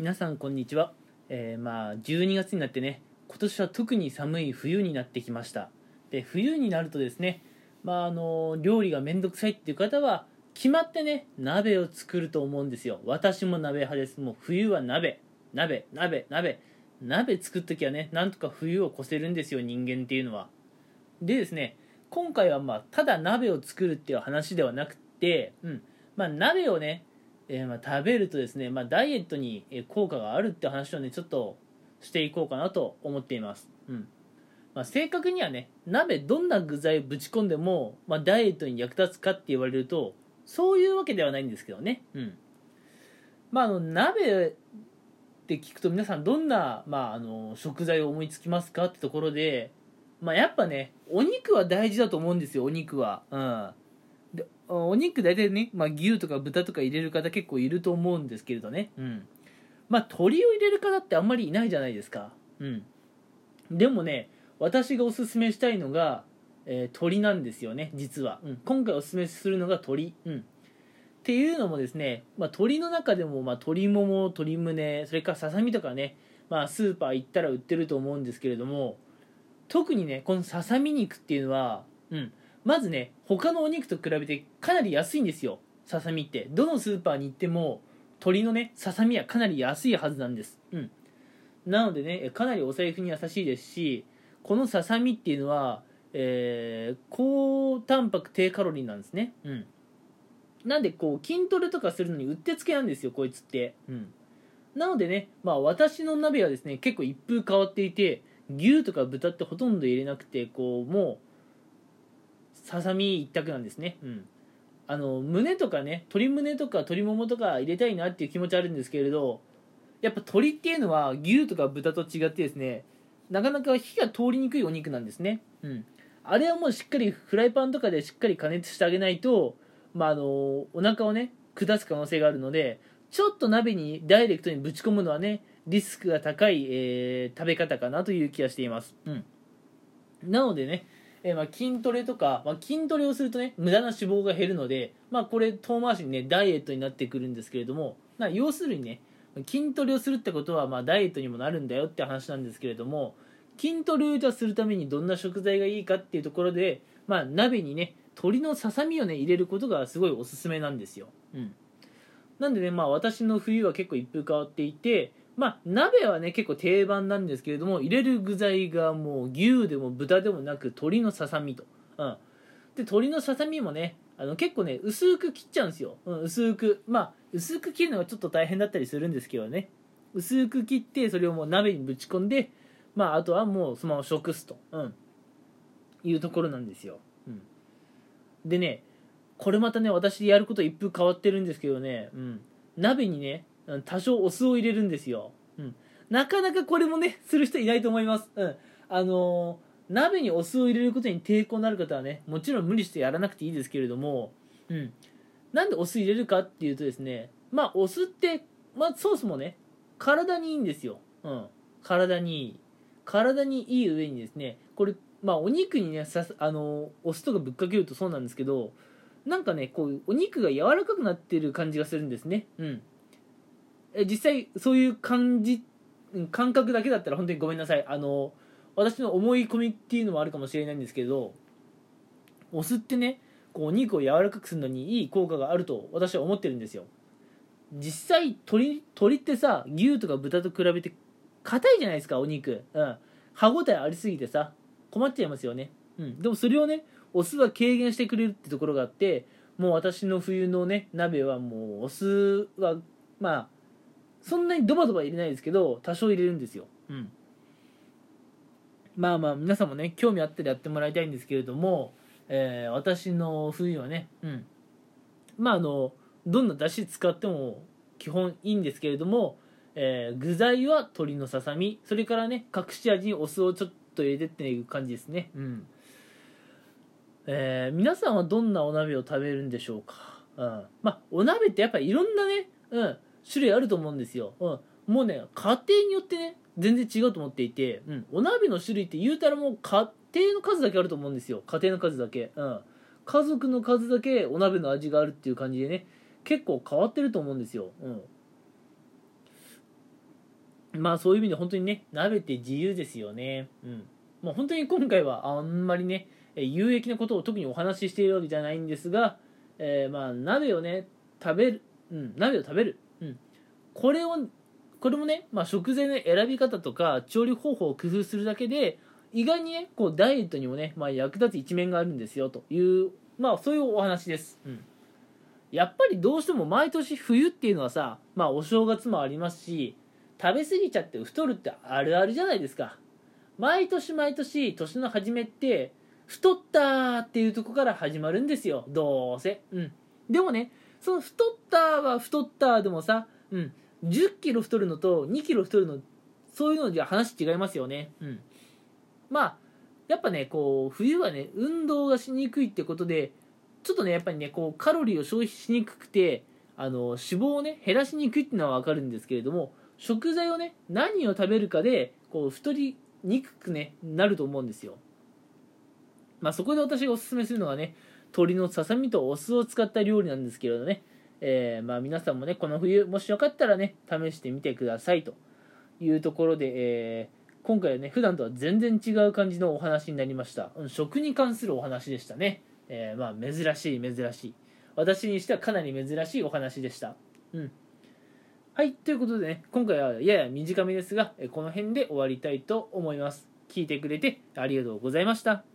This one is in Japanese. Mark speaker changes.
Speaker 1: 皆さんこんにちは、えー、まあ12月になってね今年は特に寒い冬になってきました。で冬になるとですねまああの料理がめんどくさいっていう方は決まってね鍋を作ると思うんですよ。私も鍋派です。もう冬は鍋。鍋鍋鍋。鍋作っときはねなんとか冬を越せるんですよ人間っていうのは。でですね今回はまあただ鍋を作るっていう話ではなくてうん。まあ鍋をねえー、ま、食べるとですね、まあ、ダイエットに効果があるって話をねちょっとしていこうかなと思っています、うん。まあ、正確にはね鍋どんな具材をぶち込んでも、まあ、ダイエットに役立つかって言われるとそういうわけではないんですけどね。うん。まああの鍋って聞くと皆さんどんな、まあ、あの食材を思いつきますかってところでまあやっぱねお肉は大事だと思うんですよお肉は。うん。お肉大体ね、まあ、牛とか豚とか入れる方結構いると思うんですけれどね、うん、まあ鶏を入れる方ってあんまりいないじゃないですか、うん、でもね私がおすすめしたいのが、えー、鶏なんですよね実は、うん、今回おすすめするのが鶏、うん、っていうのもですね、まあ、鶏の中でも、まあ、鶏もも鶏胸それからささみとかね、まあ、スーパー行ったら売ってると思うんですけれども特にねこのささみ肉っていうのは、うん、まずね他のお肉と比べてかなり安いんですよ。ささみって。どのスーパーに行っても鶏のねささみはかなり安いはずなんです。うん。なのでねかなりお財布に優しいですしこのささみっていうのは、えー、高タンパク低カロリーなんですね。うん。なんでこう筋トレとかするのにうってつけなんですよこいつって。うん。なのでねまあ私の鍋はですね結構一風変わっていて牛とか豚ってほとんど入れなくてこうもうささみ一択なんですね。うん。あの胸とかね鶏胸とか鶏ももとか入れたいなっていう気持ちあるんですけれどやっぱ鶏っていうのは牛とか豚と違ってですねなかなか火が通りにくいお肉なんですね。うん。あれはもうしっかりフライパンとかでしっかり加熱してあげないとまああのお腹をね下す可能性があるのでちょっと鍋にダイレクトにぶち込むのはねリスクが高い、えー、食べ方かなという気がしています。うん。なのでねえー、まあ筋トレとか、まあ、筋トレをするとね無駄な脂肪が減るので、まあ、これ遠回しにねダイエットになってくるんですけれどもな要するにね筋トレをするってことは、まあ、ダイエットにもなるんだよって話なんですけれども筋トレをじゃするためにどんな食材がいいかっていうところで、まあ、鍋にね鶏のささみをね入れることがすごいおすすめなんですよ、うん、なんでねまあ私の冬は結構一風変わっていてまあ鍋はね結構定番なんですけれども入れる具材がもう牛でも豚でもなく鶏のささみと、うん、で鶏のささみもねあの結構ね薄く切っちゃうんですよ、うん、薄く。まあ薄く切るのがちょっと大変だったりするんですけどね。薄く切ってそれをもう鍋にぶち込んでまああとはもうそのまま食すと、うん、いうところなんですよ、うん、でねこれまたね私やること一風変わってるんですけどね、うん、鍋にね多少お酢を入れるんですよ、うん、なかなかこれもねする人いないと思います、うん、あのー、鍋にお酢を入れることに抵抗のある方はねもちろん無理してやらなくていいですけれども、うん、なんでお酢入れるかっていうとですねまあお酢ってまあソースもね体にいいんですよ、うん、体にいい。体にいい上にですねこれまあお肉にねさあのお酢とかぶっかけるとそうなんですけどなんかねこうお肉が柔らかくなってる感じがするんですね。うん。実際そういう感じ感覚だけだったら本当にごめんなさい。あの私の思い込みっていうのもあるかもしれないんですけどお酢ってねこうお肉を柔らかくするのにいい効果があると私は思ってるんですよ。実際鶏鶏ってさ牛とか豚と比べて硬いじゃないですかお肉。うん。歯ごたえありすぎてさ困っちゃいますよね。うん。でもそれをねお酢は軽減してくれるってところがあってもう私の冬のね鍋はもうお酢はまあそんなにドバドバ入れないですけど多少入れるんですよ。うん。まあまあ皆さんもね興味あったらやってもらいたいんですけれども、えー、私の冬はねうん。まああのどんな出汁使っても基本いいんですけれども、えー、具材は鶏のささみそれからね隠し味にお酢をちょっと入れてっていう感じですね。うん。えー、皆さんはどんなお鍋を食べるんでしょうか、うん、まあお鍋ってやっぱいろんなね、うん、種類あると思うんですよ、うん、もうね家庭によってね全然違うと思っていて、うん、お鍋の種類って言うたらもう家庭の数だけあると思うんですよ。家庭の数だけ、うん、家族の数だけお鍋の味があるっていう感じでね結構変わってると思うんですよ、うん、まあそういう意味で本当にね鍋って自由ですよね。うん。まあ本当に今回はあんまりね有益なことを特にお話ししているわけじゃないんですが、えー、まあ鍋をね食べる、うん、鍋を食べる、うん、これをこれもね、まあ、食材の選び方とか調理方法を工夫するだけで意外にねこうダイエットにもね、まあ、役立つ一面があるんですよというまあそういうお話です、うん、やっぱりどうしても毎年冬っていうのはさまあお正月もありますし食べ過ぎちゃって太るってあるあるじゃないですか。毎年毎年年の初めって太ったっていうとこから始まるんですよどうせ。うん。でもねその太ったは太ったでもさうん。10キロ太るのと2キロ太るのそういうのじゃ話違いますよね。うん。まあやっぱねこう冬はね運動がしにくいってことでちょっとねやっぱりねこうカロリーを消費しにくくてあの脂肪をね減らしにくいっていうのは分かるんですけれども食材をね何を食べるかでこう太りにくく、ね、なると思うんですよ。まあそこで私がおすすめするのがね鶏のささみとお酢を使った料理なんですけれどね、えー、まあ皆さんもねこの冬もしよかったらね試してみてくださいと。いうところで、えー、今回はね普段とは全然違う感じのお話になりました。食に関するお話でしたね、えー、まあ珍しい珍しい。私にしてはかなり珍しいお話でした。うん。はい、ということでね、今回はやや短めですが、この辺で終わりたいと思います。聞いてくれてありがとうございました。